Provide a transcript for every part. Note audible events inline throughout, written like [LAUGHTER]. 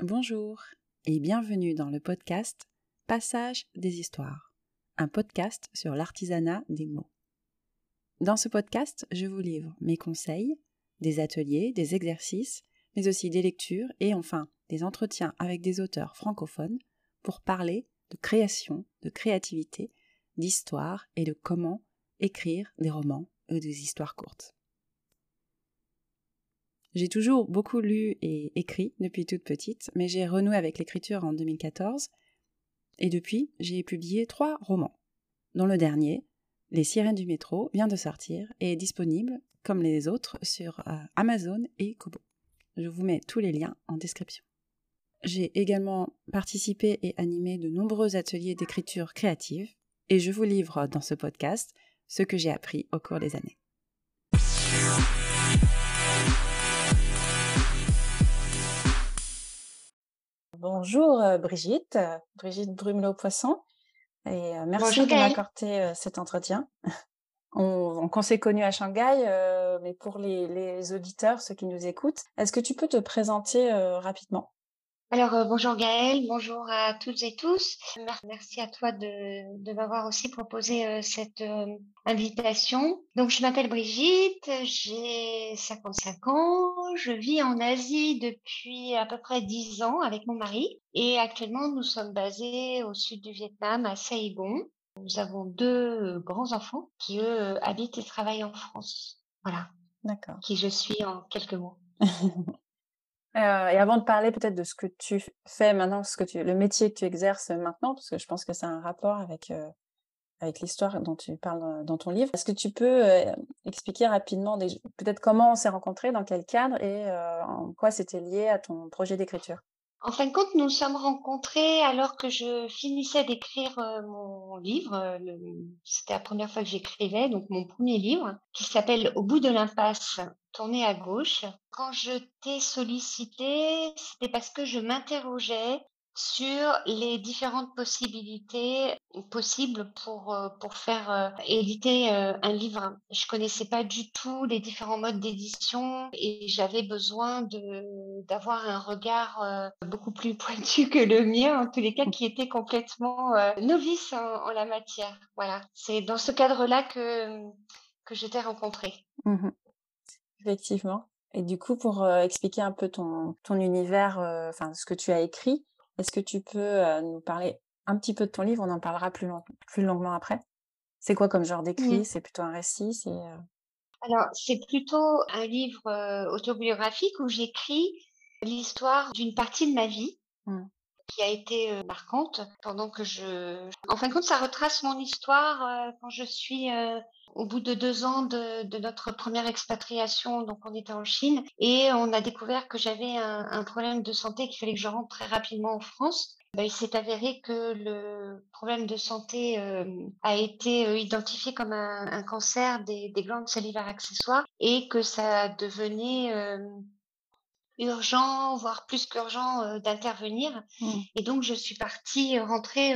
Bonjour et bienvenue dans le podcast Passage des histoires, un podcast sur l'artisanat des mots. Dans ce podcast, je vous livre mes conseils, des ateliers, des exercices, mais aussi des lectures et enfin des entretiens avec des auteurs francophones pour parler de création, de créativité, d'histoire et de comment écrire des romans ou des histoires courtes. J'ai toujours beaucoup lu et écrit depuis toute petite, mais j'ai renoué avec l'écriture en 2014 et depuis j'ai publié trois romans, dont le dernier, Les sirènes du métro, vient de sortir et est disponible, comme les autres, sur euh, Amazon et Kobo. Je vous mets tous les liens en description. J'ai également participé et animé de nombreux ateliers d'écriture créative et je vous livre dans ce podcast ce que j'ai appris au cours des années. Bonjour euh, Brigitte, euh, Brigitte Brumelot-Poisson, et euh, merci de m'accorder cet entretien. [LAUGHS] On, s'est connus à Shanghai, mais pour les, auditeurs, ceux qui nous écoutent, est-ce que tu peux te présenter rapidement? Alors euh, bonjour Gaëlle, bonjour à toutes et tous. Merci à toi de, de m'avoir aussi proposé euh, cette euh, invitation. Donc je m'appelle Brigitte, j'ai 55 ans, je vis en Asie depuis à peu près 10 ans avec mon mari et actuellement nous sommes basés au sud du Vietnam à Saigon. Nous avons deux grands enfants qui eux habitent et travaillent en France. Voilà. D'accord. Qui je suis en quelques mots. [LAUGHS] Euh, et avant de parler peut-être de ce que tu fais maintenant, ce que tu, le métier que tu exerces maintenant, parce que je pense que ça a un rapport avec euh, avec l'histoire dont tu parles dans ton livre. Est-ce que tu peux euh, expliquer rapidement peut-être comment on s'est rencontrés, dans quel cadre et en quoi c'était lié à ton projet d'écriture? En fin de compte, nous nous sommes rencontrés alors que je finissais d'écrire mon livre. C'était la première fois que j'écrivais, donc mon premier livre, qui s'appelle Au bout de l'impasse, tourné à gauche. Quand je t'ai sollicité, c'était parce que je m'interrogeais sur les différentes possibilités possibles pour euh, pour faire euh, éditer euh, un livre. Je connaissais pas du tout les différents modes d'édition et j'avais besoin de d'avoir un regard beaucoup plus [LAUGHS] pointu que le mien, en tous les cas qui était complètement novice en, la matière. Voilà, c'est dans ce cadre-là que que je t'ai rencontré. Mmh Effectivement. Et du coup, pour expliquer un peu ton, ton univers, enfin ce que tu as écrit, est-ce que tu peux nous parler un petit peu de ton livre? On en parlera plus, plus longuement après. C'est quoi comme genre d'écrit? C'est plutôt un récit? C'est Alors, c'est plutôt un livre autobiographique où j'écris l'histoire d'une partie de ma vie. Mmh. qui a été marquante pendant que je... En fin de compte, ça retrace mon histoire quand je suis au bout de deux ans de, de, notre première expatriation, donc on était en Chine, et on a découvert que j'avais un, un, problème de santé qu'il fallait que je rentre très rapidement en France. Ben, il s'est avéré que le problème de santé euh, a été euh, identifié comme un, un cancer des, des, glandes salivaires accessoires et que ça devenait euh, urgent, voire plus qu'urgent euh, d'intervenir. Mmh. Et donc, je suis partie rentrer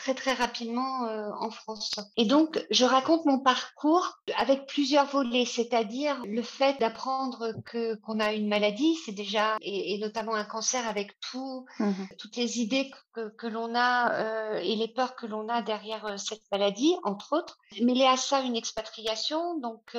très très rapidement euh, en France. Et donc, je raconte mon parcours avec plusieurs volets, c'est-à-dire le fait d'apprendre que qu'on a une maladie, c'est déjà et, et, notamment un cancer avec tout, mmh toutes les idées que, que l'on a et les peurs que l'on a derrière cette maladie, entre autres. Mêler à ça une expatriation, donc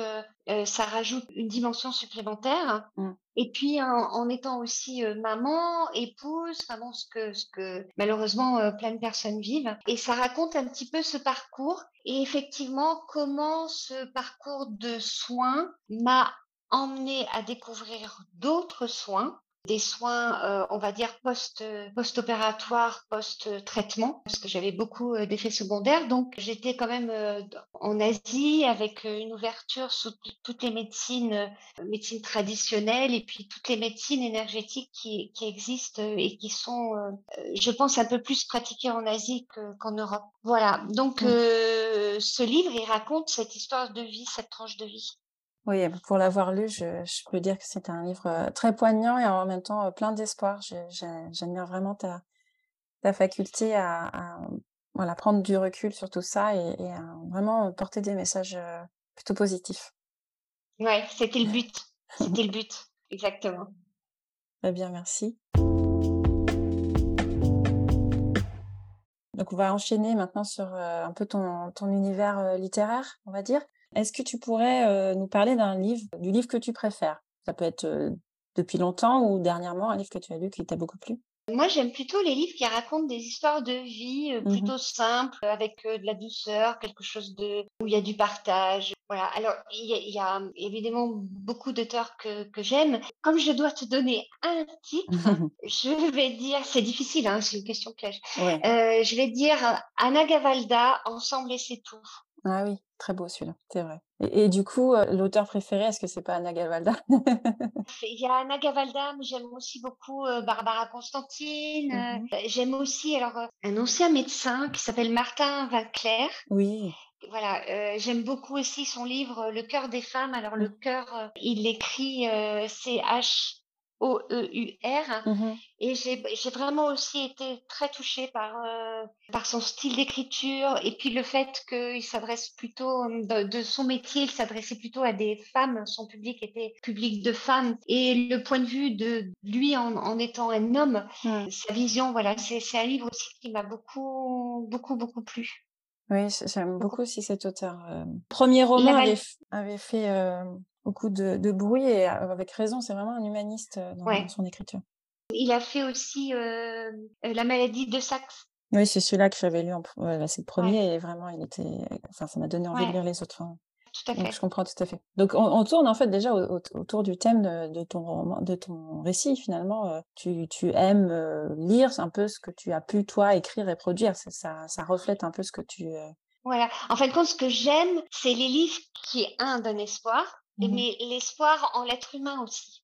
ça rajoute une dimension supplémentaire. Mmh. Et puis en, en étant aussi maman, épouse, vraiment ce que, ce que malheureusement plein de personnes vivent. Et ça raconte un petit peu ce parcours. Et effectivement comment ce parcours de soins m'a emmené à découvrir d'autres soins des soins, euh, on va dire post post-opératoire, post-traitement, parce que j'avais beaucoup euh, d'effets secondaires. Donc j'étais quand même euh, en Asie avec une ouverture sur toutes les médecines, médecines traditionnelles et puis toutes les médecines énergétiques qui, qui existent et qui sont, je pense, un peu plus pratiquées en Asie qu'en Europe. Voilà. Donc mmh. ce livre, il raconte cette histoire de vie, cette tranche de vie. Oui, pour l'avoir lu, je, je peux dire que c'est un livre euh, très poignant et en même temps euh, plein d'espoir. J'admire vraiment ta, ta faculté à, à, voilà, prendre du recul sur tout ça et, vraiment porter des messages plutôt positifs. Ouais, c'était le but. [LAUGHS] C'était le but, exactement. Très bien, merci. Donc on va enchaîner maintenant sur un peu ton, ton univers littéraire, on va dire. Est-ce que tu pourrais nous parler d'un livre, du livre que tu préfères? Ça peut être depuis longtemps ou dernièrement un livre que tu as lu qui t'a beaucoup plu? Moi, j'aime plutôt les livres qui racontent des histoires de vie mmh plutôt simples, avec de la douceur, quelque chose de où il y a du partage. Voilà. Alors, il y a, mmh, évidemment beaucoup d'auteurs que, que j'aime. Comme je dois te donner un titre, [LAUGHS] je vais dire, c'est difficile, hein, c'est une question piège. Euh, je vais dire Anna Gavalda, Ensemble et c'est tout. Ah oui, très beau celui-là, c'est vrai. Et, du coup, euh, l'auteur préféré, est-ce que c'est pas Anna Gavalda [LAUGHS] Il y a Anna Gavalda, mais j'aime aussi beaucoup euh, Barbara Constantine. Mmh euh, j'aime aussi alors un ancien médecin qui s'appelle Martin Vinclair. Oui. Voilà, j'aime beaucoup aussi son livre Le cœur des femmes. Alors le mmh. cœur, il écrit C H O-E-U-R. Mmh et j'ai vraiment aussi été très touchée par, euh, par son style d'écriture et puis le fait qu'il s'adresse plutôt, de, son métier, il s'adressait plutôt à des femmes. Son public était public de femmes. Et le point de vue de lui en, étant un homme, mmh. sa vision, voilà, c'est un livre aussi qui m'a beaucoup, beaucoup, beaucoup plu. Oui, j'aime beaucoup aussi cet auteur. Euh, premier roman avait, avait fait euh, beaucoup de, bruit et avec raison, c'est vraiment un humaniste dans, son écriture. Il a fait aussi La maladie de Saxe. Oui, c'est celui-là que j'avais lu. En... c'est le premier et vraiment, il était. Enfin, ça m'a donné envie de lire les autres. Tout à fait. Donc, je comprends tout à fait. Donc, on, tourne en fait déjà autour du thème de, ton roman, de ton récit finalement. Tu, tu aimes lire un peu ce que tu as pu toi écrire et produire. Ça, ça, reflète un peu ce que tu. Voilà. En fin de compte, ce que j'aime, c'est les livres qui, un, donnent espoir, Mmh mais l'espoir en l'être humain aussi.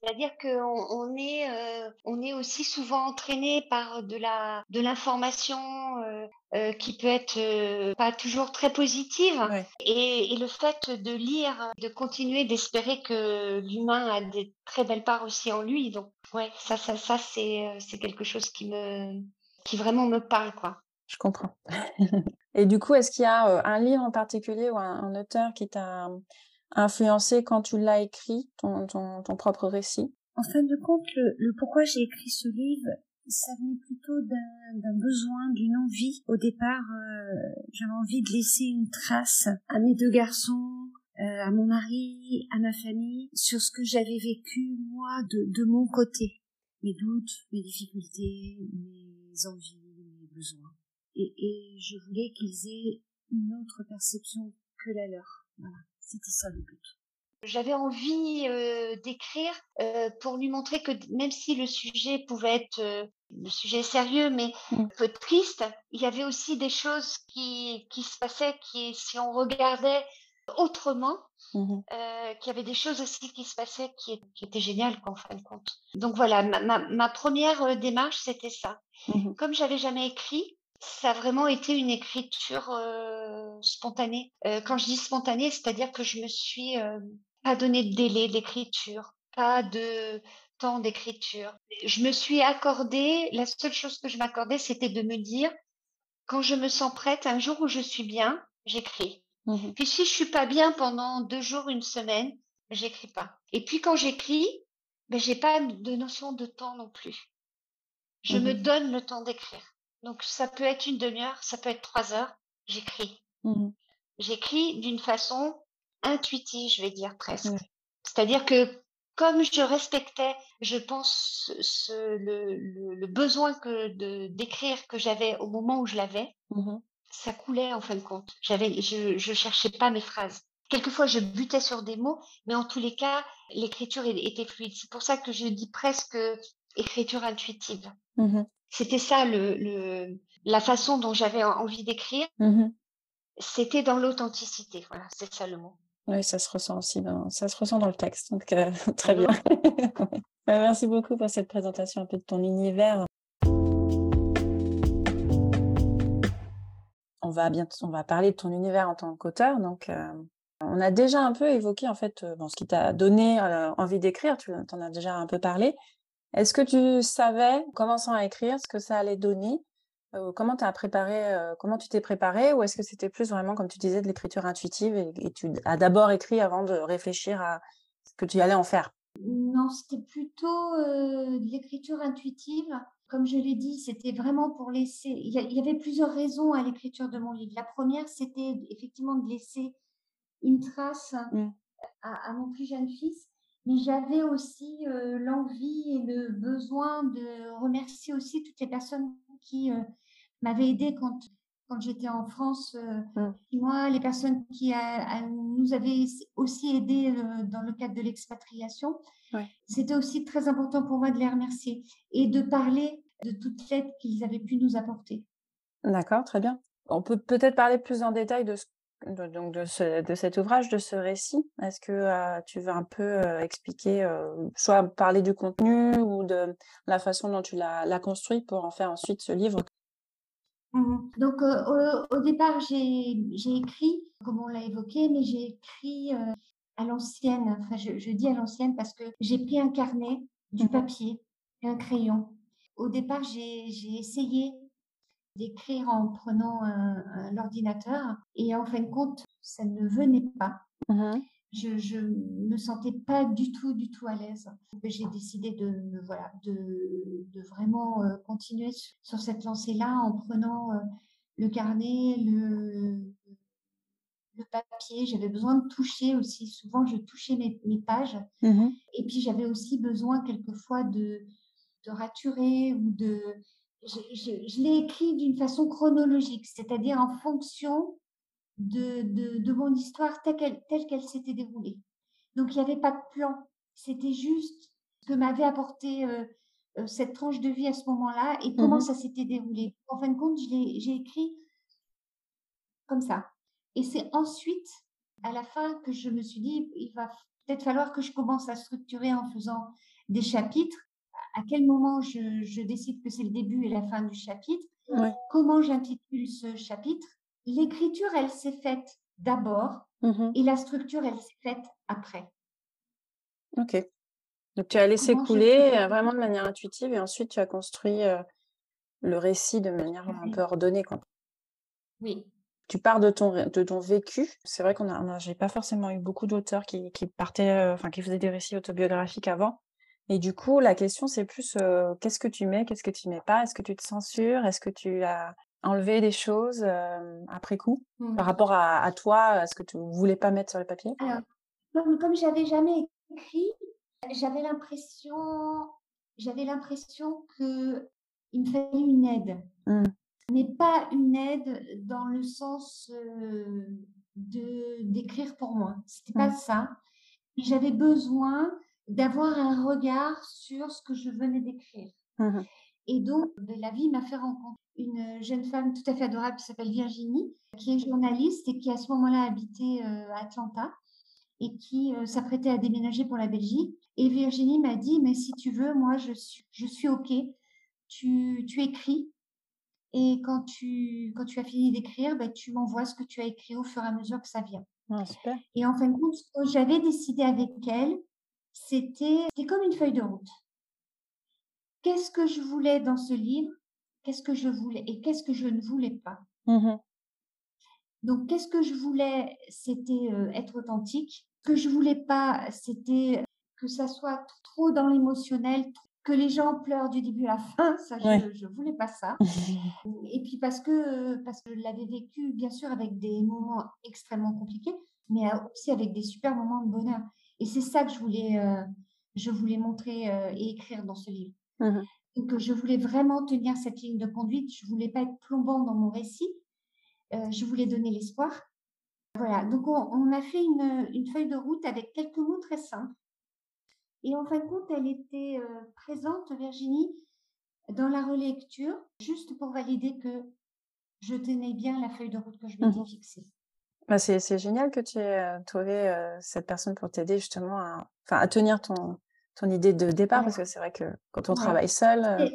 C'est-à-dire qu'on on est, euh, on est aussi souvent entraîné par de la de l'information euh, euh, qui peut être pas toujours très positive. Et, et, le fait de lire, de continuer d'espérer que l'humain a des très belles parts aussi en lui. Donc ouais, ça ça ça c'est c'est quelque chose qui me qui vraiment me parle quoi. Je comprends. [LAUGHS] Et du coup, est-ce qu'il y a un livre en particulier ou un, auteur qui t'a influencé quand tu l'as écrit, ton, propre récit? En fin de compte, le, pourquoi j'ai écrit ce livre, ça venait plutôt d'un besoin, d'une envie. Au départ, j'avais envie de laisser une trace à mes deux garçons, euh, à mon mari, à ma famille, sur ce que j'avais vécu moi de mon côté. Mes doutes, mes difficultés, mes envies, mes besoins et, je voulais qu'ils aient une autre perception que la leur. Voilà, c'était ça le but. J'avais envie euh, d'écrire euh, pour lui montrer que même si le sujet pouvait être euh, le sujet sérieux mais mmh. un peu triste, il y avait aussi des choses qui, qui se passaient qui, si on regardait autrement, mmh qu'il y avait des choses aussi qui se passaient qui, qui étaient géniales en fin de compte. Donc voilà, ma, ma, ma première démarche c'était ça. Mmh Comme j'avais jamais écrit, ça a vraiment été une écriture spontanée. quand je dis spontanée, c'est-à-dire que je me suis pas donné de délai d'écriture, pas de temps d'écriture. Je me suis accordé, la seule chose que je m'accordais, c'était de me dire, quand je me sens prête, un jour où je suis bien, j'écris. Mmh puis si je suis pas bien pendant deux jours, une semaine, j'écris pas. Et puis quand j'écris, ben j'ai pas de notion de temps non plus. Je me mmh donne le temps d'écrire. Donc ça peut être une demi-heure, ça peut être trois heures, j'écris. Mmh j'écris d'une façon intuitive, je vais dire presque. C'est-à-dire que comme je respectais, je pense, ce, le, besoin que de d'écrire que j'avais au moment où je l'avais, mmh ça coulait en fin de compte. J'avais, je, je cherchais pas mes phrases. Quelquefois, je butais sur des mots, mais en tous les cas, l'écriture était fluide. C'est pour ça que je dis presque écriture intuitive. Mmh c'était ça le, la façon dont j'avais envie d'écrire. Mmh C'était dans l'authenticité. Voilà, c'est ça le mot. Oui, ça se ressent aussi dans, ça se ressent dans le texte. [LAUGHS] Très bien. [LAUGHS] Bah, merci beaucoup pour cette présentation un peu de ton univers. On va bientôt, on va parler de ton univers en tant qu'auteur. Donc, euh, on a déjà un peu évoqué en fait euh, bon, ce qui t'a donné euh, envie d'écrire. Tu en as déjà un peu parlé. Est-ce que tu savais, en commençant à écrire, ce que ça allait donner comment as préparé, comment tu t'es préparé ou est-ce que c'était plus vraiment, comme tu disais, de l'écriture intuitive et, tu as d'abord écrit avant de réfléchir à ce que tu allais en faire? Non, c'était plutôt de l'écriture intuitive. Comme je l'ai dit, c'était vraiment pour laisser. Il y, avait plusieurs raisons à l'écriture de mon livre. La première, c'était effectivement de laisser une trace mmh. à, mon plus jeune fils mais j'avais aussi l'envie et le besoin de remercier aussi toutes les personnes qui m'avaient aidé quand quand j'étais en France, mmh. moi, les personnes qui nous avaient aussi aidés dans le cadre de l'expatriation. C'était aussi très important pour moi de les remercier et de parler de toute l'aide qu'ils avaient pu nous apporter. D'accord, très bien. On peut peut-être parler plus en détail de ce de, donc de, ce, de cet ouvrage, de ce récit. Est-ce que euh, tu veux un peu euh, expliquer, euh, soit parler du contenu ou de la façon dont tu l'as construit pour en faire ensuite ce livre? Mmh Donc au, au, départ, j'ai écrit, comme on l'a évoqué, mais j'ai écrit à l'ancienne. Enfin, je, je, dis à l'ancienne parce que j'ai pris un carnet, du mmh papier et un crayon. Au départ, j'ai essayé d'écrire en prenant l'ordinateur. Et en fin de compte, ça ne venait pas. Mmh je ne me sentais pas du tout, du tout à l'aise. J'ai décidé de, voilà, de, de vraiment continuer sur cette lancée-là en prenant le carnet, le, le papier. J'avais besoin de toucher aussi. Souvent, je touchais mes, mes pages. Mmh Et puis, j'avais aussi besoin quelquefois de, de raturer ou de, je, l'ai écrit d'une façon chronologique, c'est-à-dire en fonction de, de, mon histoire telle qu'elle, telle qu'elle s'était déroulée. Donc, il n'y avait pas de plan. C'était juste ce que m'avait apporté euh, euh, cette tranche de vie à ce moment-là et comment mmh ça s'était déroulé. En fin de compte, j'ai écrit comme ça. Et c'est ensuite, à la fin, que je me suis dit, il va peut-être falloir que je commence à structurer en faisant des chapitres à quel moment je, décide que c'est le début et la fin du chapitre, comment j'intitule ce chapitre? L'écriture, elle s'est faite d'abord mmh et la structure, elle s'est faite après. Ok. Donc tu as laissé couler euh, vraiment de manière intuitive et ensuite tu as construit euh, le récit de manière un peu ordonnée. Quoi. Oui. Tu pars de ton, de ton vécu. C'est vrai qu'on a, j'ai pas forcément eu beaucoup d'auteurs qui, qui partaient, euh, enfin qui faisaient des récits autobiographiques avant. Et du coup, la question, c'est plus qu'est-ce que tu mets, qu'est-ce que tu mets pas? Est-ce que tu te censures Est-ce que tu as enlevé des choses après coup par mmh. rapport à, toi, à ce que tu voulais pas mettre sur le papier? Alors, comme, comme j'avais jamais écrit, j'avais l'impression, j'avais l'impression que il me fallait une aide. Mmh. Mais pas une aide dans le sens de d'écrire pour moi. C'était pas mmh. ça. J'avais besoin d'avoir un regard sur ce que je venais d'écrire. Mmh et donc, la vie m'a fait rencontrer une jeune femme tout à fait adorable qui s'appelle Virginie, qui est journaliste et qui à ce moment-là habitait euh, à Atlanta et qui euh, s'apprêtait à déménager pour la Belgique. Et Virginie m'a dit, mais si tu veux, moi, je suis, je suis OK. Tu, tu écris et quand tu, quand tu as fini d'écrire, ben, tu m'envoies ce que tu as écrit au fur et à mesure que ça vient. Ah, super. Et en fin de compte, j'avais décidé avec elle, c'était comme une feuille de route. Qu'est-ce que je voulais dans ce livre? Qu'est-ce que je voulais et qu'est-ce que je ne voulais pas? Mmh Donc, qu'est-ce que je voulais C'était euh, être authentique. Ce que je voulais pas, c'était que ça soit trop dans l'émotionnel, que les gens pleurent du début à la fin. [LAUGHS] Ça, je, ne voulais pas ça. [LAUGHS] et puis parce que parce que je l'avais vécu, bien sûr, avec des moments extrêmement compliqués, mais aussi avec des super moments de bonheur. Et c'est ça que je voulais, euh, je voulais montrer euh, et écrire dans ce livre. Mmh Donc, je voulais vraiment tenir cette ligne de conduite. Je voulais pas être plombant dans mon récit. Euh, je voulais donner l'espoir. Voilà. Donc, on, a fait une, une, feuille de route avec quelques mots très simples. Et en fin de compte, elle était présente, Virginie, dans la relecture, juste pour valider que je tenais bien la feuille de route que je m'étais mmh fixée. Bah, c'est génial que tu aies trouvé cette personne pour t'aider justement à, à tenir ton, ton idée de départ, parce que c'est vrai que quand on travaille seul.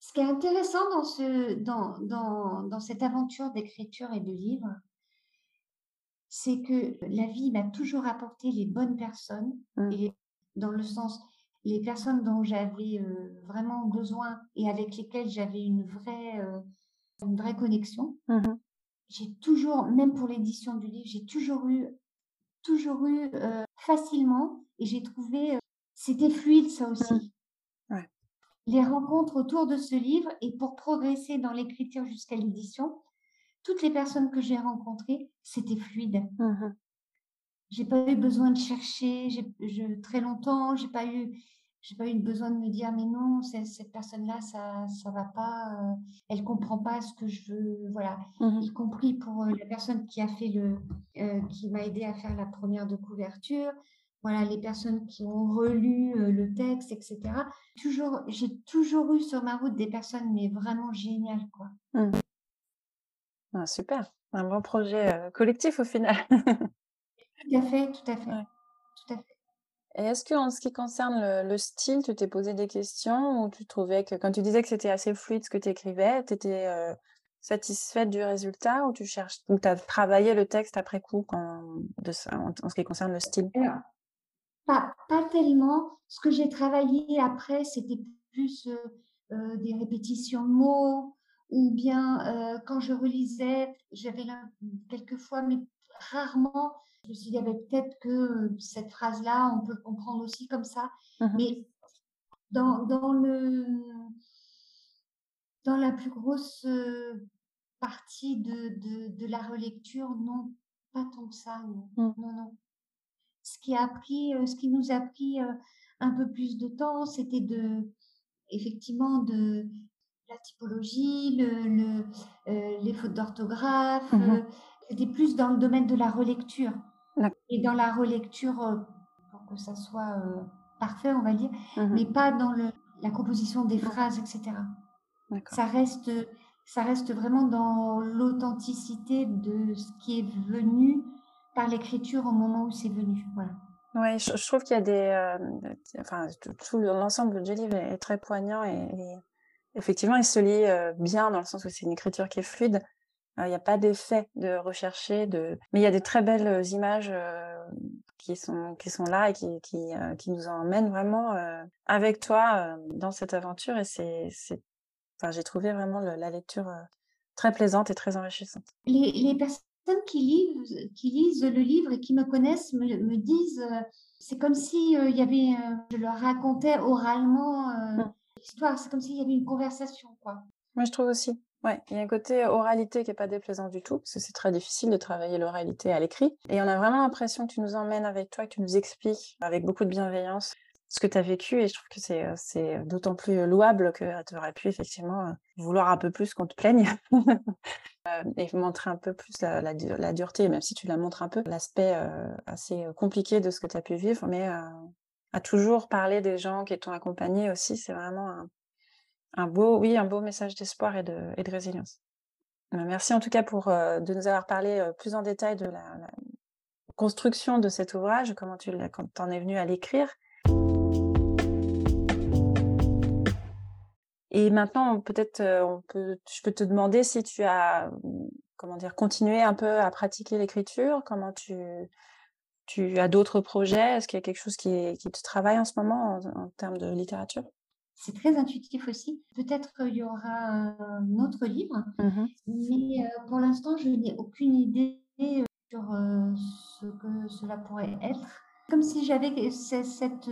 Ce qui est intéressant dans, ce, dans, dans, dans cette aventure d'écriture et de livre, c'est que la vie m'a toujours apporté les bonnes personnes, mmh. et dans le sens, les personnes dont j'avais vraiment besoin et avec lesquelles j'avais une vraie une vraie connexion. Mmh j'ai toujours, même pour l'édition du livre, j'ai toujours eu, toujours eu euh, facilement, et j'ai trouvé, euh, c'était fluide ça aussi. Les rencontres autour de ce livre, et pour progresser dans l'écriture jusqu'à l'édition, toutes les personnes que j'ai rencontrées, c'était fluide. Mmh j'ai pas eu besoin de chercher, j'ai, très longtemps, j'ai pas eu, j'ai pas eu besoin de me dire mais non cette personne-là ça ça va pas euh, elle comprend pas ce que je veux voilà. Mmh y compris pour euh, la personne qui a fait le euh, qui m'a aidé à faire la première de couverture. Voilà les personnes qui ont relu le texte etc toujours j'ai toujours eu sur ma route des personnes mais vraiment géniales quoi. Mmh. ah, super. Un bon projet collectif au final. [LAUGHS] Tout à fait tout à fait. Tout à fait et est-ce que en ce qui concerne le, style, tu t'es posé des questions ou tu trouvais que quand tu disais que c'était assez fluide ce que tu écrivais, tu étais euh, satisfaite du résultat ou tu cherches ou as travaillé le texte après coup en, ce qui concerne le style? Pas, tellement. Ce que j'ai travaillé après, c'était plus euh, euh, des répétitions mots ou bien quand je relisais, j'avais quelquefois, mais rarement, je me suis dit, avait peut-être que cette phrase-là, on peut le comprendre aussi comme ça. Mmh Mais dans, dans, le, dans la plus grosse partie de, de, de, la relecture, non, pas tant que ça, non. Mmh. non, non. Ce qui, a pris, ce qui nous a pris un peu plus de temps, c'était de, effectivement, de la typologie, le, le les fautes d'orthographe. Mmh c'était plus dans le domaine de la relecture. Et dans la relecture, euh, pour que ça soit euh, parfait, on va dire, mmh mais pas dans le, la composition des phrases, etc. Ça reste, ça reste vraiment dans l'authenticité de ce qui est venu par l'écriture au moment où c'est venu. Voilà. Oui, je, trouve qu'il y a des. Euh, enfin, tout, l'ensemble du livre est, très poignant et, effectivement, il se lit bien dans le sens où c'est une écriture qui est fluide. Il n'y a pas d'effet de rechercher, de... mais il y a des très belles images qui, sont, qui sont là et qui, qui, qui nous emmènent vraiment avec toi dans cette aventure. Et c'est. Enfin, j'ai trouvé vraiment la lecture très plaisante et très enrichissante. Les, les personnes qui lisent, qui lisent le livre et qui me connaissent me, me disent, c'est comme si il y avait, je leur racontais oralement mmh. l'histoire, c'est comme s'il y avait une conversation, quoi. Moi, je trouve aussi. Ouais, il y a un côté oralité qui est pas déplaisant du tout, parce que c'est très difficile de travailler l'oralité à l'écrit. Et on a vraiment l'impression que tu nous emmènes avec toi, que tu nous expliques avec beaucoup de bienveillance ce que tu as vécu. Et je trouve que c'est, euh, c'est d'autant plus louable que tu aurais pu effectivement euh, vouloir un peu plus qu'on te plaigne [LAUGHS] euh, et montrer un peu plus la, la, dureté, même si tu la montres un peu, l'aspect assez compliqué de ce que tu as pu vivre, mais à toujours parler des gens qui t'ont accompagné aussi, c'est vraiment un, un beau, oui, un beau message d'espoir et de, résilience. Euh, merci en tout cas pour euh, de nous avoir parlé plus en détail de la, construction de cet ouvrage, comment tu en es venu à l'écrire. Et maintenant, peut-être, on peut, je peux te demander si tu as, comment dire, continué un peu à pratiquer l'écriture. Comment tu, tu as d'autres projets Est-ce qu'il y a quelque chose qui te travaille en ce moment en termes de littérature? C'est très intuitif aussi. Peut-être qu'il y aura un autre livre, mmh mais euh, pour l'instant, je n'ai aucune idée euh, sur euh, ce que cela pourrait être. Comme si j'avais cette,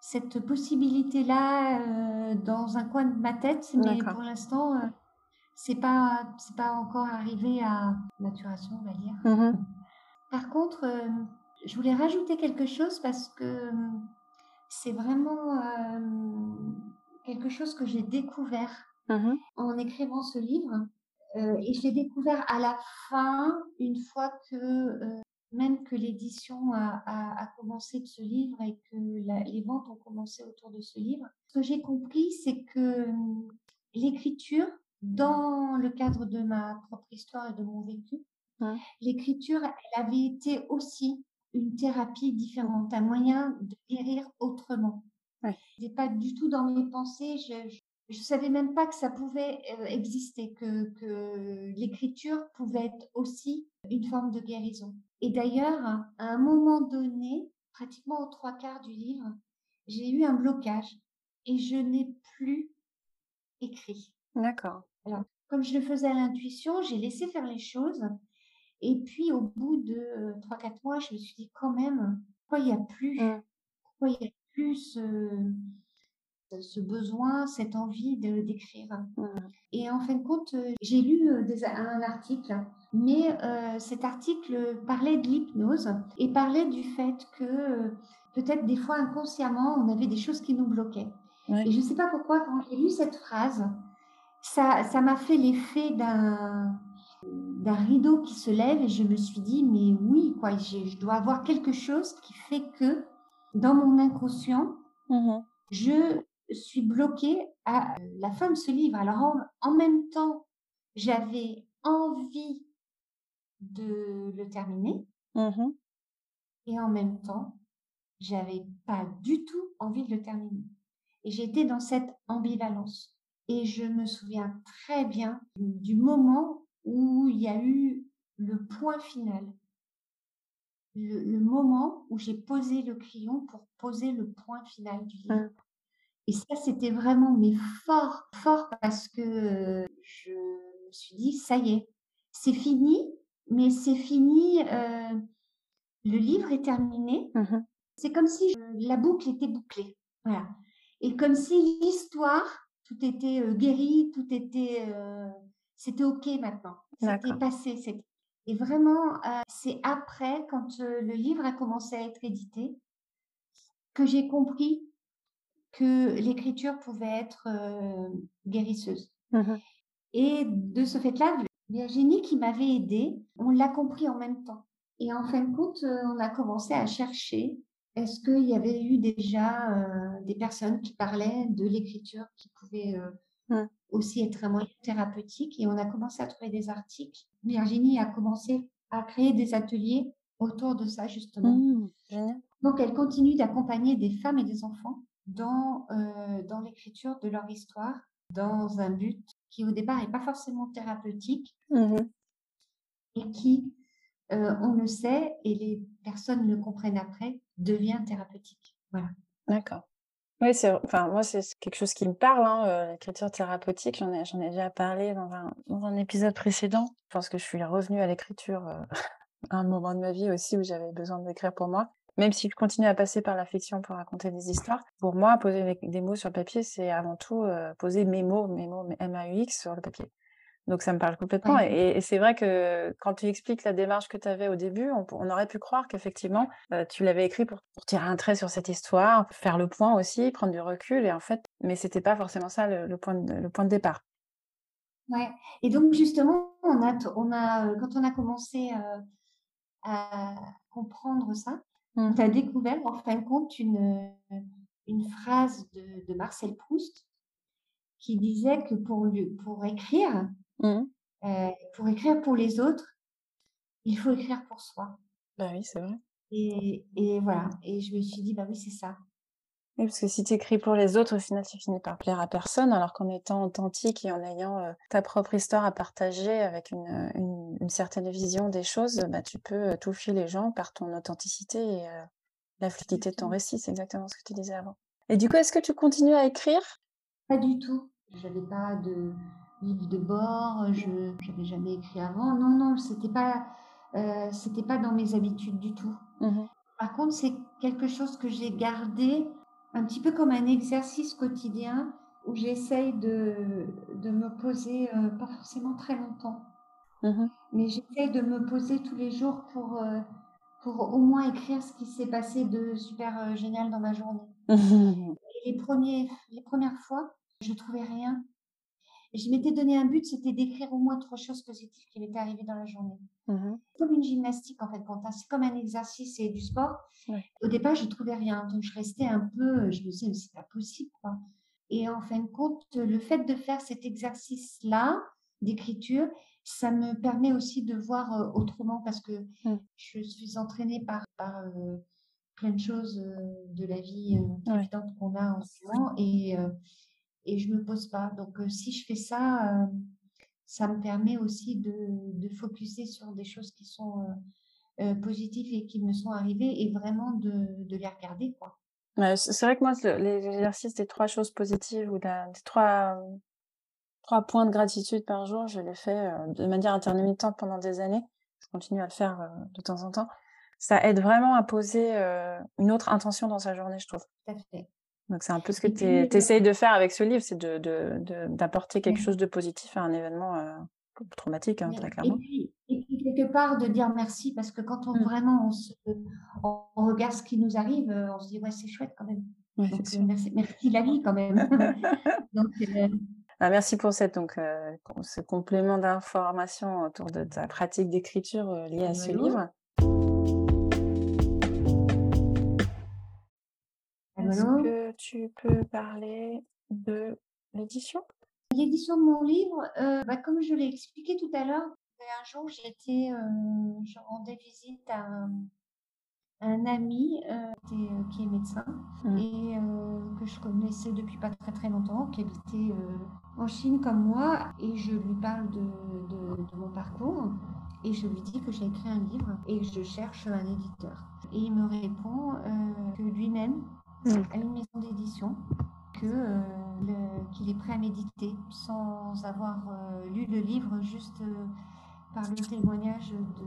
cette possibilité-là dans un coin de ma tête, mais pour l'instant, c'est pas c'est pas encore arrivé à maturation, on va dire. Mmh Par contre, je voulais rajouter quelque chose parce que c'est vraiment quelque chose que j'ai découvert mmh en écrivant ce livre. et je l'ai découvert à la fin, une fois que même que l'édition a, commencé de ce livre et que les ventes ont commencé autour de ce livre. Ce que j'ai compris, c'est que l'écriture, dans le cadre de ma propre histoire et de mon vécu, l'écriture, elle avait été aussi une thérapie différente, un moyen de guérir autrement. Ouais. n'étais pas du tout dans mes pensées. Je, je, savais même pas que ça pouvait euh, exister, que, que l'écriture pouvait être aussi une forme de guérison. Et d'ailleurs, à un moment donné, pratiquement aux trois quarts du livre, j'ai eu un blocage et je n'ai plus écrit. D'accord. Alors, comme je le faisais à l'intuition, j'ai laissé faire les choses. Et puis, au bout de 3-4 mois, je me suis dit, quand même, pourquoi il n'y a plus, mmh. pourquoi il a plus ce, besoin, cette envie de d'écrire? Mmh. Et en fin de compte, j'ai lu un article, mais cet article parlait de l'hypnose et parlait du fait que peut-être des fois inconsciemment, on avait des choses qui nous bloquaient. Et je ne sais pas pourquoi, quand j'ai lu cette phrase, ça, ça m'a fait l'effet d'un d'un rideau qui se lève et je me suis dit mais oui quoi je, dois avoir quelque chose qui fait que dans mon inconscient mmh je suis bloquée à la fin de ce livre. Alors en, même temps j'avais envie de le terminer. Mmh et en même temps j'avais pas du tout envie de le terminer. Et j'étais dans cette ambivalence. Et je me souviens très bien du moment où il y a eu le point final. Le, moment où j'ai posé le crayon pour poser le point final du livre. Mmh. Et ça, c'était vraiment mais fort, fort parce que je me suis dit, ça y est, c'est fini, mais c'est fini. Euh, le livre est terminé. Mmh c'est comme si la boucle était bouclée. Voilà. Et comme si l'histoire tout était guéri, tout était, c'était ok maintenant. C'était passé. Et vraiment, c'est après, quand le livre a commencé à être édité, que j'ai compris que l'écriture pouvait être guérisseuse. Mmh Et de ce fait-là, Virginie qui m'avait aidée, on l'a compris en même temps. Et en fin de compte, on a commencé à chercher est-ce qu'il y avait eu déjà euh, des personnes qui parlaient de l'écriture qui pouvaient euh, mmh. aussi être un moyen thérapeutique Et on a commencé à trouver des articles. Virginie a commencé à créer des ateliers autour de ça, justement. Mmh, Donc, elle continue d'accompagner des femmes et des enfants dans, euh, dans l'écriture de leur histoire, dans un but qui, au départ, n'est pas forcément thérapeutique mmh et qui, on le sait, et les personnes le comprennent après, devient thérapeutique. Voilà. D'accord. Oui, c'est, enfin, moi, c'est quelque chose qui me parle, hein, euh, l'écriture thérapeutique. J'en ai, j'en ai déjà parlé dans un, dans un épisode précédent. Je pense que je suis revenue à l'écriture euh, [LAUGHS] à un moment de ma vie aussi où j'avais besoin d'écrire pour moi. Même si je continue à passer par la fiction pour raconter des histoires, pour moi, poser des mots sur le papier, c'est avant tout euh, poser mes mots, mes mots, M-A-U-X sur le papier. Donc ça me parle complètement. Et, c'est vrai que quand tu expliques la démarche que tu avais au début, on, aurait pu croire qu'effectivement, euh, tu l'avais écrit pour, tirer un trait sur cette histoire, faire le point aussi, prendre du recul. Et en fait, mais c'était pas forcément ça le, point, de, le point de départ. Ouais. Et donc justement, on a, on a, quand on a commencé euh, à comprendre ça, on mmh. a découvert en fin de compte une, une phrase de, de Marcel Proust qui disait que pour, pour écrire, Mmh. pour écrire pour les autres, il faut écrire pour soi. Bah oui, c'est vrai. Et, et, voilà. Et je me suis dit, bah oui, c'est ça. Oui, parce que si tu écris pour les autres, au final, tu finis par plaire à personne, alors qu'en étant authentique et en ayant ta propre histoire à partager avec une, une, certaine vision des choses, bah, tu peux toucher les gens par ton authenticité et la fluidité de ton récit. C'est exactement ce que tu disais avant. Et du coup, est-ce que tu continues à écrire? Pas du tout. J'avais pas de, livre de bord, je n'avais jamais écrit avant. Non, non, c'était pas, euh, c'était pas dans mes habitudes du tout. Mmh Par contre, c'est quelque chose que j'ai gardé un petit peu comme un exercice quotidien où j'essaye de, de me poser, euh, pas forcément très longtemps, mmh mais j'essaye de me poser tous les jours pour, euh, pour au moins écrire ce qui s'est passé de super génial dans ma journée. [LAUGHS] Et les, premiers, les premières fois, je trouvais rien je m'étais donné un but, c'était d'écrire au moins trois choses positives qui m'étaient arrivées dans la journée. Mmh comme une gymnastique, en fait, hein. c'est comme un exercice et du sport. Au départ, je trouvais rien, donc je restais un peu, je me disais, mais c'est pas possible, quoi. Et en fin de compte, le fait de faire cet exercice-là d'écriture, ça me permet aussi de voir euh, autrement parce que mmh. je suis entraînée par, euh, plein de choses euh, de la vie évidente qu'on a en ce moment. Et, et je me pose pas. Donc, euh, si je fais ça, euh, ça me permet aussi de, de focuser sur des choses qui sont euh, positives et qui me sont arrivées et vraiment de, de les regarder, quoi. c'est vrai que moi, l'exercice des trois choses positives ou des trois, trois points de gratitude par jour. Je le fais de manière intermittente pendant des années. Je continue à le faire de temps en temps. Ça aide vraiment à poser une autre intention dans sa journée, je trouve. Tout à fait. Donc c'est un peu ce que tu essayes de faire avec ce livre, c'est d'apporter de, de, quelque chose de positif à un événement traumatique, hein, très clairement. Et puis, quelque part de dire merci, parce que quand on mmh. vraiment on, regarde ce qui nous arrive, on se dit ouais c'est chouette quand même. merci, merci la vie quand même. [LAUGHS] [LAUGHS] donc, ah, merci pour cette, donc, ce complément d'information autour de ta pratique d'écriture liée à ce livre. Tu peux parler de l'édition? L'édition de mon livre, euh, bah, comme je l'ai expliqué tout à l'heure, un jour j'étais, euh, je rendais visite à un, ami euh, qui, est, médecin mmh. et que je connaissais depuis pas très très longtemps, qui habitait en Chine comme moi, et je lui parle de, de mon parcours et je lui dis que j'ai écrit un livre et que je cherche un éditeur. Et il me répond que lui-même. À une maison d'édition que euh, qu'il est prêt à méditer sans avoir euh, lu le livre, juste euh, par le témoignage de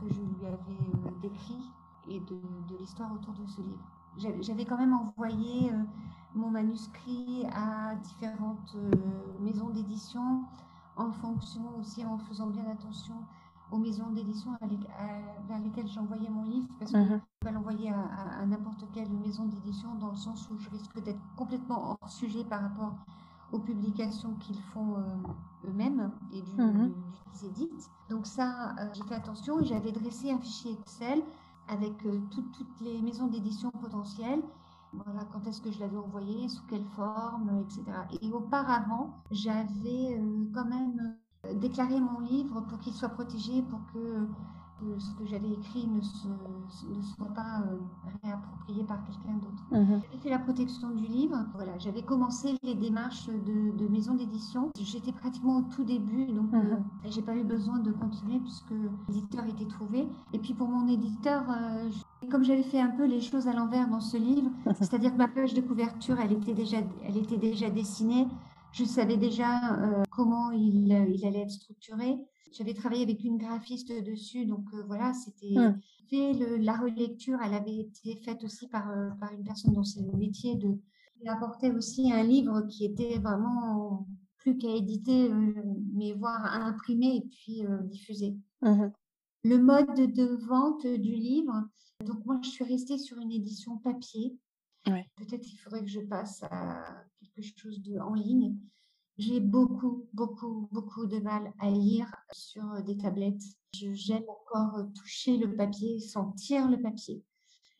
que je lui avais décrit et de, de l'histoire autour de ce livre. J'avais quand même envoyé mon manuscrit à différentes maisons d'édition en fonction aussi, en faisant bien attention aux maisons d'édition vers lesquelles j'envoyais mon livre, parce que mmh je peux l'envoyer à, n'importe quelle maison d'édition, dans le sens où je risque d'être complètement hors sujet par rapport aux publications qu'ils font euh, eux-mêmes et du, mmh qu'ils éditent. Donc ça, euh, j'ai fait attention et j'avais dressé un fichier Excel avec euh, toutes les maisons d'édition potentielles. Voilà, quand est-ce que je l'avais envoyé, sous quelle forme, etc. Et auparavant, j'avais quand même déclarer mon livre pour qu'il soit protégé, pour que, ce que j'avais écrit ne, se, ne soit pas euh, réapproprié par quelqu'un d'autre. Mmh j'avais fait la protection du livre. Voilà, j'avais commencé les démarches de, de maison d'édition. J'étais pratiquement au tout début, donc mmh euh, j'ai pas eu besoin de continuer puisque l'éditeur était trouvé. Et puis pour mon éditeur, euh, comme j'avais fait un peu les choses à l'envers dans ce livre, [LAUGHS] c'est-à-dire que ma page de couverture, elle était déjà, elle était déjà dessinée. Je savais déjà euh, comment il, il, allait être structuré. J'avais travaillé avec une graphiste dessus, donc euh, voilà, c'était mmh. fait. la relecture, elle avait été faite aussi par, euh, par une personne dont c'est le métier de. Il apportait aussi un livre qui était vraiment plus qu'à éditer, mais voire à imprimer et puis diffuser. Mmh le mode de vente du livre, donc moi je suis restée sur une édition papier Peut-être qu'il faudrait que je passe à quelque chose de en ligne. J'ai beaucoup, beaucoup, beaucoup de mal à lire sur des tablettes. J'aime encore toucher le papier, sentir le papier.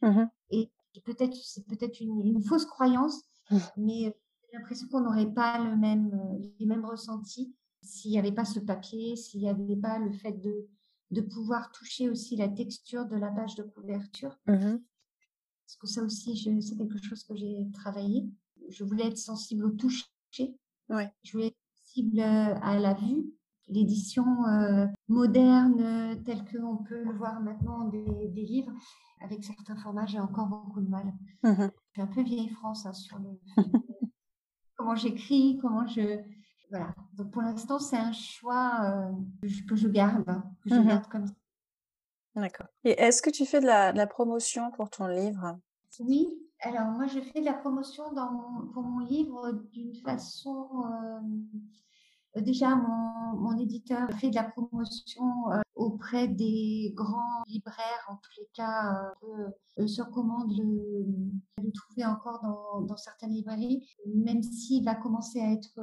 Mmh Et peut-être, c'est peut-être une, fausse croyance, mmh. [LAUGHS] mais j'ai l'impression qu'on n'aurait pas le même, les mêmes ressentis s'il n'y avait pas ce papier, s'il n'y avait pas le fait de, de pouvoir toucher aussi la texture de la page de couverture. Mmh parce que ça aussi, c'est quelque chose que j'ai travaillé. Je voulais être sensible au toucher. Ouais. Je voulais être sensible euh, à la vue. L'édition euh, moderne, euh, telle qu'on peut le voir maintenant des, des, livres, avec certains formats, j'ai encore beaucoup de mal. Mmh je suis un peu vieille France hein, sur le [LAUGHS] comment j'écris, comment je voilà. Donc pour l'instant, c'est un choix que, je, garde, que je mmh garde comme ça. D'accord. Et est-ce que tu fais de la, promotion pour ton livre? Oui. Alors moi, je fais de la promotion pour mon livre d'une façon. Euh, déjà, mon, éditeur fait de la promotion euh, auprès des grands libraires, en tous les cas, euh, sur commande le, le trouver encore dans, dans, certaines librairies, même s'il va commencer à être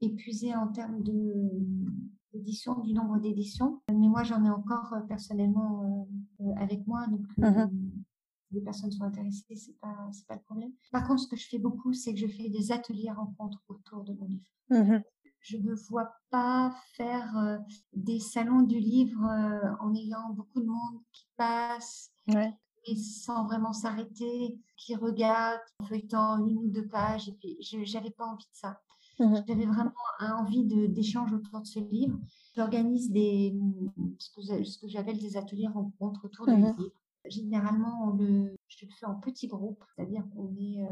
épuisé en termes de du nombre d'éditions. Mais moi, j'en ai encore euh, personnellement euh, euh, avec moi. Mmh les personnes sont intéressées, c'est pas, c'est pas le problème. Par contre, ce que je fais beaucoup, c'est que je fais des ateliers rencontres autour de mon livre. Mmh je ne vois pas faire des salons du livre en ayant beaucoup de monde qui passe, mais sans vraiment s'arrêter, qui regarde, en feuilletant une ou deux pages. Et puis, je n'avais pas envie de ça. Mmh J'avais vraiment envie d'échange autour de ce livre. J'organise des, ce que, j'appelle des ateliers rencontres autour du mmh livre. Généralement, le, je le fais en petits groupes, c'est-à-dire qu'on est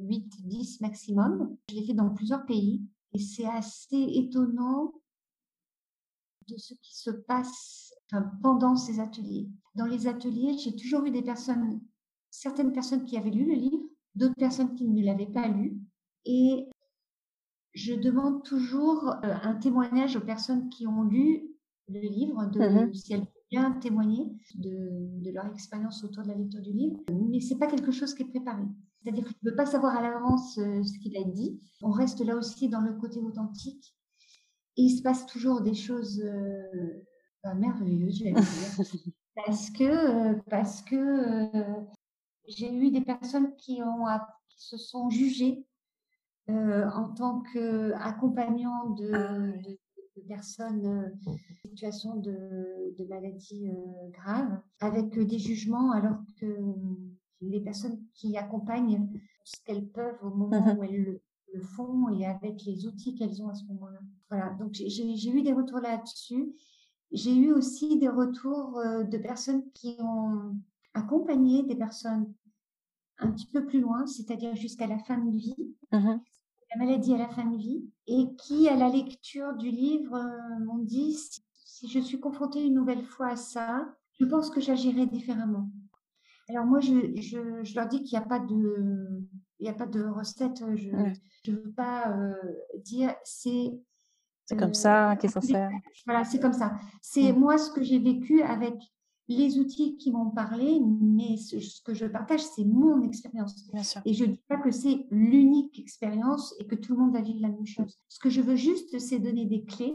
8, euh, 10 maximum. Je l'ai fait dans plusieurs pays. Et c'est assez étonnant de ce qui se passe pendant ces ateliers. Dans les ateliers, j'ai toujours eu des personnes, certaines personnes qui avaient lu le livre, d'autres personnes qui ne l'avaient pas lu. Et je demande toujours euh, un témoignage aux personnes qui ont lu le livre, de, mmh si elles bien témoigner de, leur expérience autour de la lecture du livre. Mais c'est pas quelque chose qui est préparé. C'est-à-dire que ne peux pas savoir à l'avance euh, ce qu'il a dit. On reste là aussi dans le côté authentique. Et il se passe toujours des choses euh, bah, merveilleuses, je vais dire. [LAUGHS] parce que, parce que j'ai eu des personnes qui, ont, qui se sont jugées en tant qu'accompagnant de, ah de, personnes en situation de, de maladie grave, avec des jugements, alors que les personnes qui accompagnent ce qu'elles peuvent au moment mmh où elles le, font et avec les outils qu'elles ont à ce moment-là. Voilà, donc j'ai eu des retours là-dessus. J'ai eu aussi des retours de personnes qui ont accompagné des personnes un petit peu plus loin, c'est-à-dire jusqu'à la fin de vie, mmh la maladie à la fin de vie, et qui, à la lecture du livre, euh, m'ont dit si, je suis confrontée une nouvelle fois à ça, je pense que j'agirai différemment. Alors moi, je, je, leur dis qu'il n'y a pas de, il a pas de recette. Je ne veux pas euh, dire c'est. C'est comme ça qu'il faut faire. Voilà, c'est comme ça. C'est mmh. moi ce que j'ai vécu avec les outils qui m'ont parlé, mais ce, que je partage, c'est mon expérience. Et je ne dis pas que c'est l'unique expérience et que tout le monde va vivre la même chose. Ce que je veux juste, c'est donner des clés,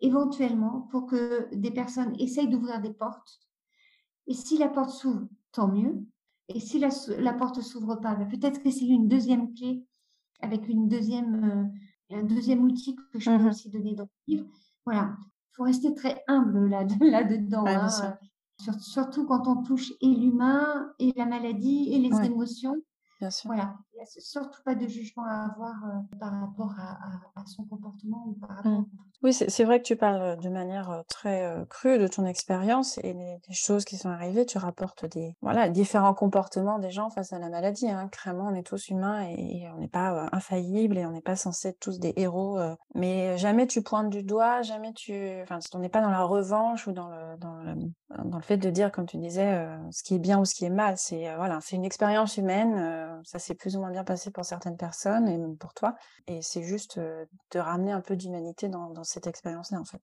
éventuellement, pour que des personnes essayent d'ouvrir des portes. Et si la porte s'ouvre, tant mieux. Et si la, la porte s'ouvre pas, ben peut-être que c'est une deuxième clé avec une deuxième, euh, un deuxième outil que je peux mmh aussi donner dans le livre. Voilà, il faut rester très humble là, [LAUGHS] là-dedans. Hein. Surtout quand on touche et l'humain, et la maladie, et les émotions. Bien sûr. Voilà, il n'y a surtout pas de jugement à avoir euh, par rapport à, son comportement ou par rapport mmh. Oui, c'est vrai que tu parles de manière très crue de ton expérience et des, choses qui sont arrivées. Tu rapportes des voilà différents comportements des gens face à la maladie. Hein. Clairement, on est tous humains et, on n'est pas infaillibles et on n'est pas censé être tous des héros. mais jamais tu pointes du doigt, jamais tu, enfin, on n'est pas dans la revanche ou dans le dans le, dans le fait de dire, comme tu disais, ce qui est bien ou ce qui est mal. C'est voilà, c'est une expérience humaine. ça s'est plus ou moins bien passé pour certaines personnes et même pour toi. Et c'est juste de ramener un peu d'humanité dans, dans cette expérience-là, en fait.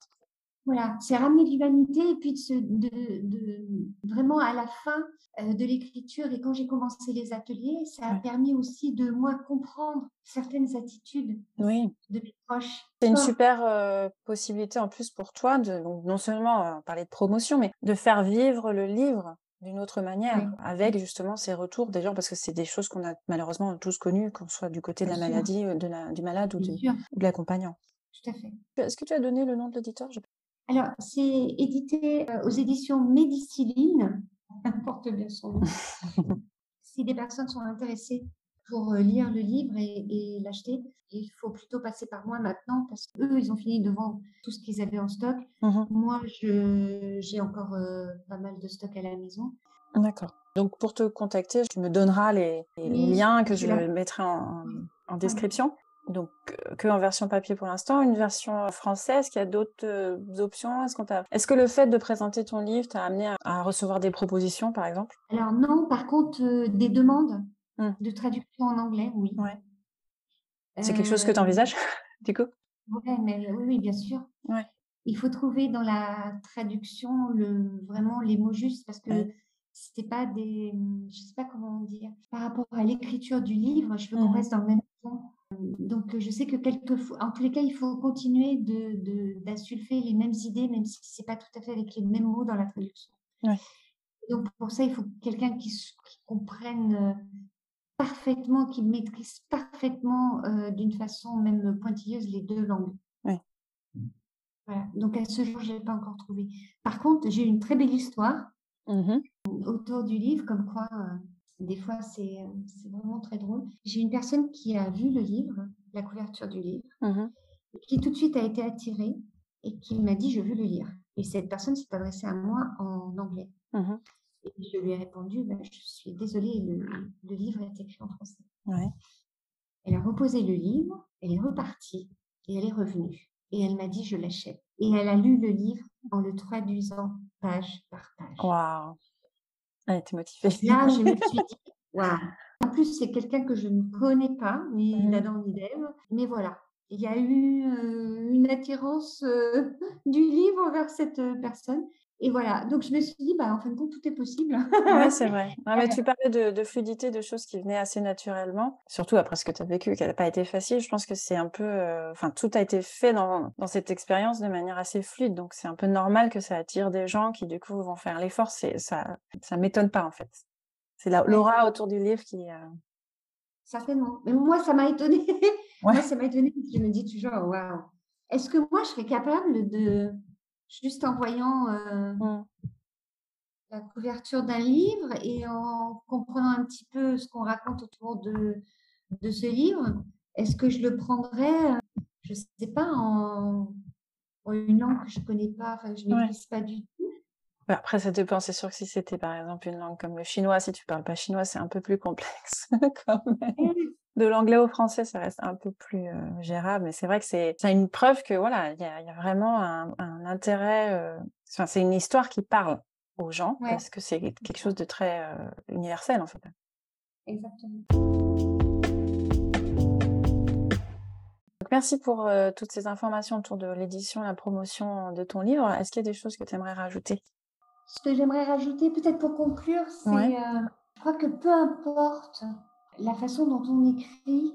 Voilà, c'est ramener l'humanité et puis de, de, vraiment à la fin euh, de l'écriture et quand j'ai commencé les ateliers, ça a permis aussi de moi comprendre certaines attitudes oui. de mes proches. C'est une super euh, possibilité en plus pour toi de donc non seulement euh, parler de promotion, mais de faire vivre le livre d'une autre manière, avec justement ces retours des gens, parce que c'est des choses qu'on a malheureusement tous connues, qu'on soit du côté de la maladie, de la, du malade ou, de l'accompagnant. Tout à fait. Est-ce que tu as donné le nom de l'éditeur? Alors, c'est édité euh, aux éditions Médiciline, porte bien son nom. [LAUGHS] si des personnes sont intéressées pour euh, lire le livre et, l'acheter, il faut plutôt passer par moi maintenant parce qu'eux, ils ont fini de vendre tout ce qu'ils avaient en stock. Mmh moi, j'ai encore euh, pas mal de stock à la maison. D'accord. Donc, pour te contacter, tu me donneras les, liens que je mettrai en, en description. Donc, que en version papier pour l'instant, une version française. Est-ce qu'il y a d'autres euh, options? Est-ce qu'on Est-ce que le fait de présenter ton livre t'a amené à, recevoir des propositions, par exemple? Alors non, par contre, euh, des demandes mmh. de traduction en anglais, oui. Ouais. C'est quelque chose que tu euh, envisages, [LAUGHS] du coup? Oui, mais oui, bien sûr. Ouais. Il faut trouver dans la traduction le, vraiment les mots justes parce que c'était pas des, je sais pas comment dire, par rapport à l'écriture du livre, je veux qu'on mmh reste dans le même temps. Donc, je sais que quelquefois, en tous les cas, il faut continuer d'insulfer de, les mêmes idées, même si c'est pas tout à fait avec les mêmes mots dans la traduction. Donc, pour ça, il faut quelqu'un qui, comprenne euh, parfaitement, qui maîtrise parfaitement, euh, d'une façon même pointilleuse, les deux langues. Voilà. Donc, à ce jour, je l'ai pas encore trouvé. Par contre, j'ai une très belle histoire mmh autour du livre, comme quoi euh, des fois, euh, c'est vraiment très drôle. J'ai une personne qui a vu le livre, la couverture du livre, mmh qui tout de suite a été attirée et qui m'a dit Je veux le lire. Et cette personne s'est adressée à moi en anglais. Mmh et je lui ai répondu bah, Je suis désolée, le, livre est écrit en français. Ouais. Elle a reposé le livre, elle est repartie. Et elle est revenue. Et elle m'a dit, je l'achète. Et elle a lu le livre en le traduisant page par page. Waouh Elle était motivée. Là, je me suis dit, waouh En plus, c'est quelqu'un que je ne connais pas, ni mmh. d'Adam ni d'Ève. Mais voilà, il y a eu euh, une attirance euh, [LAUGHS] du livre vers cette euh, personne. Et voilà, donc je me suis dit, bah, en fin de compte, tout est possible. oui, c'est vrai. [LAUGHS] mais tu parlais de, fluidité, de choses qui venaient assez naturellement, surtout après ce que tu as vécu, qui n'a pas été facile. Je pense que c'est un peu. Enfin, tout a été fait dans, dans cette expérience de manière assez fluide. Donc, c'est un peu normal que ça attire des gens qui, du coup, vont faire l'effort. Ça ça m'étonne pas, en fait. C'est l'aura autour du livre qui. Certainement. Mais moi, ça m'a étonnée. [LAUGHS] Moi, ça m'a étonnée parce que je me dis toujours, waouh, est-ce que moi, je serais capable de, juste en voyant euh, mmh. la couverture d'un livre et en comprenant un petit peu ce qu'on raconte autour de, de ce livre, est-ce que je le prendrais, je ne sais pas, en, une langue que je ne connais pas, enfin, que je ne maîtrise pas du tout bah, après, ça dépend. C'est sûr que si c'était par exemple une langue comme le chinois, si tu parles pas chinois, c'est un peu plus complexe [LAUGHS] quand même. De l'anglais au français, ça reste un peu plus euh, gérable, mais c'est vrai que c'est une preuve que voilà, il y, a, vraiment un, intérêt. Euh, enfin, c'est une histoire qui parle aux gens parce que c'est quelque chose de très euh, universel en fait. Exactement. merci pour toutes ces informations autour de l'édition, la promotion de ton livre. Est-ce qu'il y a des choses que tu aimerais rajouter? Ce que j'aimerais rajouter, peut-être pour conclure, c'est je crois que peu importe la façon dont on écrit,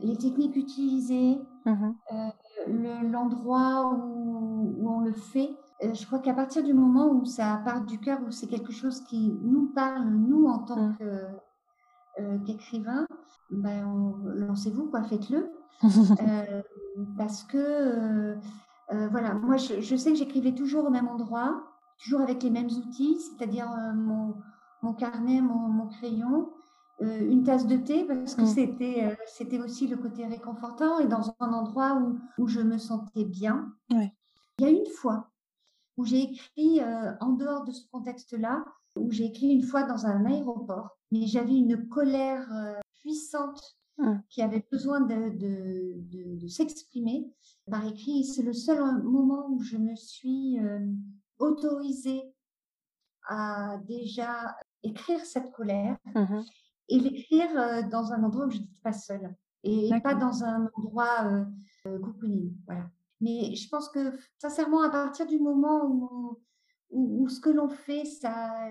les techniques utilisées, mmh euh, l'endroit où, on le fait. Euh, je crois qu'à partir du moment où ça part du cœur, où c'est quelque chose qui nous parle, nous, en tant mmh. euh, qu'écrivains, ben, lancez-vous, quoi, faites-le. [LAUGHS] parce que, voilà, moi, je, sais que j'écrivais toujours au même endroit, toujours avec les mêmes outils, c'est-à-dire mon, mon, carnet, mon, mon crayon, une tasse de thé parce que mmh. c'était euh, c'était aussi le côté réconfortant et dans un endroit où, où je me sentais bien. Il y a une fois où j'ai écrit euh, en dehors de ce contexte-là, où j'ai écrit une fois dans un aéroport, mais j'avais une colère puissante mmh. qui avait besoin de, de, de, s'exprimer par écrit. C'est le seul moment où je me suis autorisée à déjà écrire cette colère. Mmh et l'écrire euh, dans un endroit où je n'étais pas seule et pas dans un endroit euh, euh Voilà. Mais je pense que sincèrement, à partir du moment où, où, ce que l'on fait, ça,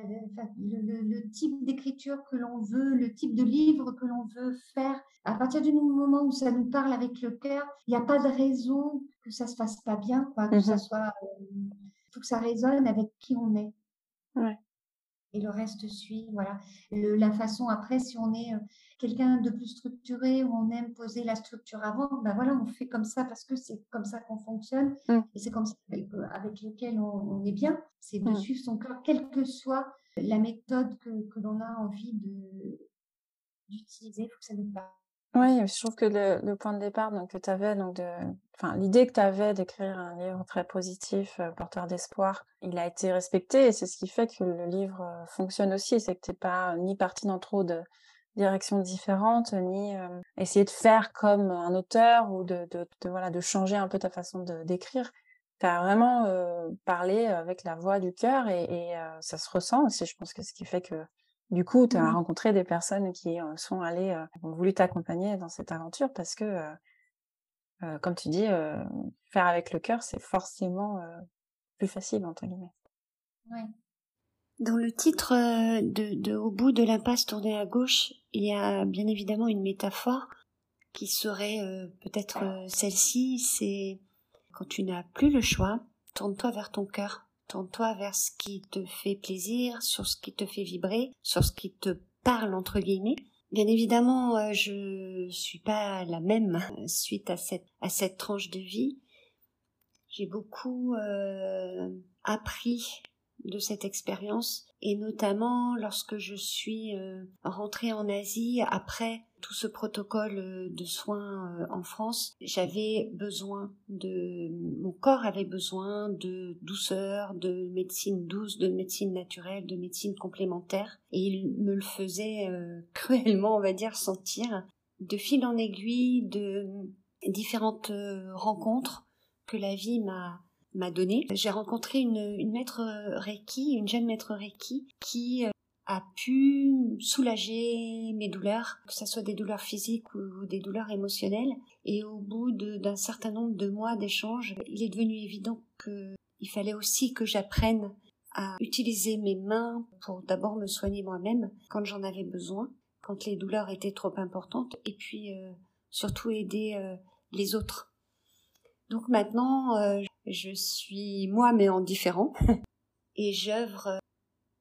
le, le, type d'écriture que l'on veut, le type de livre que l'on veut faire, à partir du moment où ça nous parle avec le cœur, il n'y a pas de raison que ça se fasse pas bien, quoi, que ça mmh soit, il faut que ça résonne avec qui on est. Ouais et le reste suit. Voilà. la façon après, si on est euh, quelqu'un de plus structuré, où on aime poser la structure avant, ben voilà, on fait comme ça parce que c'est comme ça qu'on fonctionne mmh. et c'est comme ça avec, euh, lequel on, est bien. C'est de mmh. suivre son cœur, quelle que soit la méthode que, que l'on a envie d'utiliser, il faut que ça nous parle. Oui, je trouve que le, point de départ donc, que tu avais, l'idée que tu avais d'écrire un livre très positif, euh, porteur d'espoir, il a été respecté et c'est ce qui fait que le livre euh, fonctionne aussi. C'est que tu n'es pas ni parti dans trop de directions différentes, ni euh, essayer de faire comme un auteur ou de, voilà, de changer un peu ta façon d'écrire. Tu as vraiment parlé avec la voix du cœur et, ça se ressent aussi. Je pense que ce qui fait que du coup, tu as mmh. rencontré des personnes qui sont allées, ont voulu t'accompagner dans cette aventure parce que, comme tu dis, faire avec le cœur, c'est forcément plus facile, entre guillemets. Ouais. Dans le titre de, Au bout de l'impasse tournée à gauche, il y a bien évidemment une métaphore qui serait peut-être celle-ci, c'est quand tu n'as plus le choix, tourne-toi vers ton cœur. Tourne-toi vers ce qui te fait plaisir, sur ce qui te fait vibrer, sur ce qui te parle entre guillemets. Bien évidemment, euh, je suis pas la même suite à cette à cette tranche de vie. J'ai beaucoup euh, appris de cette expérience. Et notamment lorsque je suis euh, rentrée en Asie après tout ce protocole euh, de soins euh, en France, j'avais besoin de mon corps avait besoin de douceur, de médecine douce, de médecine naturelle, de médecine complémentaire. Et il me le faisait [LAUGHS] cruellement, on va dire, sentir. De fil en aiguille, de différentes rencontres que la vie m'a m'a donné. J'ai rencontré une, une maître Reiki, une jeune maître Reiki, qui a pu soulager mes douleurs, que ce soit des douleurs physiques ou des douleurs émotionnelles. Et au bout d'un certain nombre de mois d'échanges, il est devenu évident qu'il fallait aussi que j'apprenne à utiliser mes mains pour d'abord me soigner moi-même quand j'en avais besoin, quand les douleurs étaient trop importantes, et puis euh, surtout aider euh, les autres. Donc maintenant, euh, je suis moi mais en différent, [LAUGHS] et j'œuvre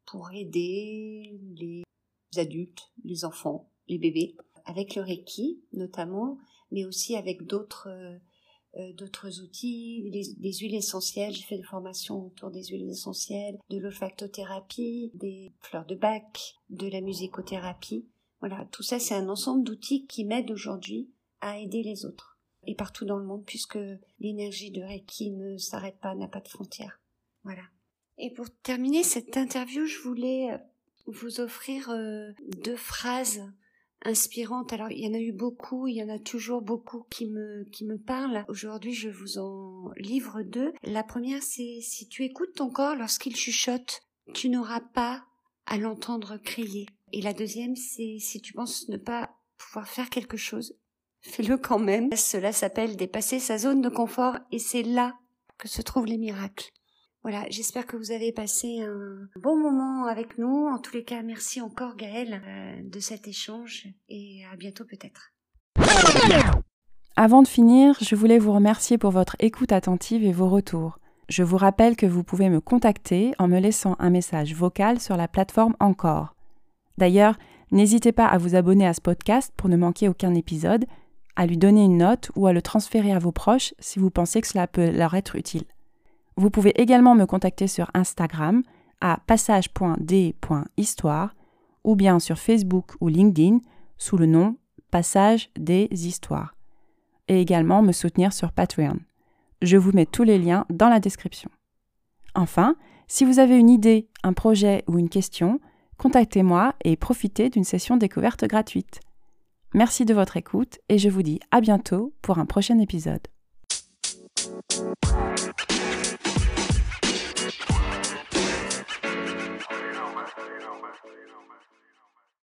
pour aider les adultes, les enfants, les bébés, avec le Reiki notamment, mais aussi avec d'autres euh, d'autres outils, des huiles essentielles. J'ai fait des formations autour des huiles essentielles, de l'olfactothérapie, des fleurs de bac, de la musicothérapie. Voilà, tout ça, c'est un ensemble d'outils qui m'aident aujourd'hui à aider les autres. Et partout dans le monde, puisque l'énergie de Reiki ne s'arrête pas, n'a pas de frontières. Voilà. Et pour terminer cette interview, je voulais euh, vous offrir euh, deux phrases inspirantes. Alors, il y en a eu beaucoup, il y en a toujours beaucoup qui me, qui me parlent. Aujourd'hui, je vous en livre deux. La première, c'est si tu écoutes ton corps lorsqu'il chuchote, tu n'auras pas à l'entendre crier. Et la deuxième, c'est si tu penses ne pas pouvoir faire quelque chose, fais-le quand même. Cela s'appelle dépasser sa zone de confort et c'est là que se trouvent les miracles. Voilà, j'espère que vous avez passé un bon moment avec nous. En tous les cas, merci encore Gaëlle euh, de cet échange et à bientôt peut-être. Avant de finir, je voulais vous remercier pour votre écoute attentive et vos retours. Je vous rappelle que vous pouvez me contacter en me laissant un message vocal sur la plateforme Encore. D'ailleurs, n'hésitez pas à vous abonner à ce podcast pour ne manquer aucun épisode, à lui donner une note ou à le transférer à vos proches si vous pensez que cela peut leur être utile. Vous pouvez également me contacter sur Instagram à passage.d.histoire ou bien sur Facebook ou LinkedIn sous le nom Passage des Histoires. Et également me soutenir sur Patreon. Je vous mets tous les liens dans la description. Enfin, si vous avez une idée, un projet ou une question, contactez-moi et profitez d'une session découverte gratuite. Merci de votre écoute et je vous dis à bientôt pour un prochain épisode.